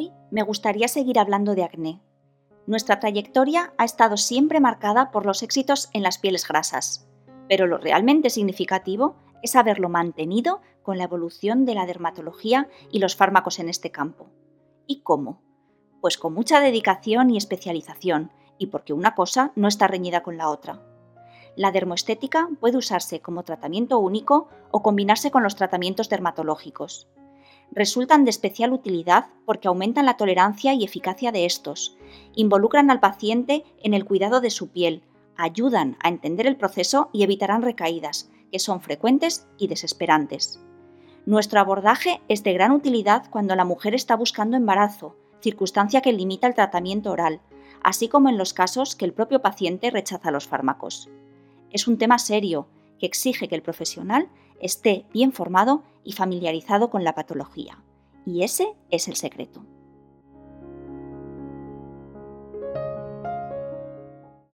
Hoy me gustaría seguir hablando de acné. Nuestra trayectoria ha estado siempre marcada por los éxitos en las pieles grasas, pero lo realmente significativo es haberlo mantenido con la evolución de la dermatología y los fármacos en este campo. ¿Y cómo? Pues con mucha dedicación y especialización, y porque una cosa no está reñida con la otra. La dermoestética puede usarse como tratamiento único o combinarse con los tratamientos dermatológicos resultan de especial utilidad porque aumentan la tolerancia y eficacia de estos, involucran al paciente en el cuidado de su piel, ayudan a entender el proceso y evitarán recaídas, que son frecuentes y desesperantes. Nuestro abordaje es de gran utilidad cuando la mujer está buscando embarazo, circunstancia que limita el tratamiento oral, así como en los casos que el propio paciente rechaza los fármacos. Es un tema serio que exige que el profesional esté bien formado y familiarizado con la patología. Y ese es el secreto.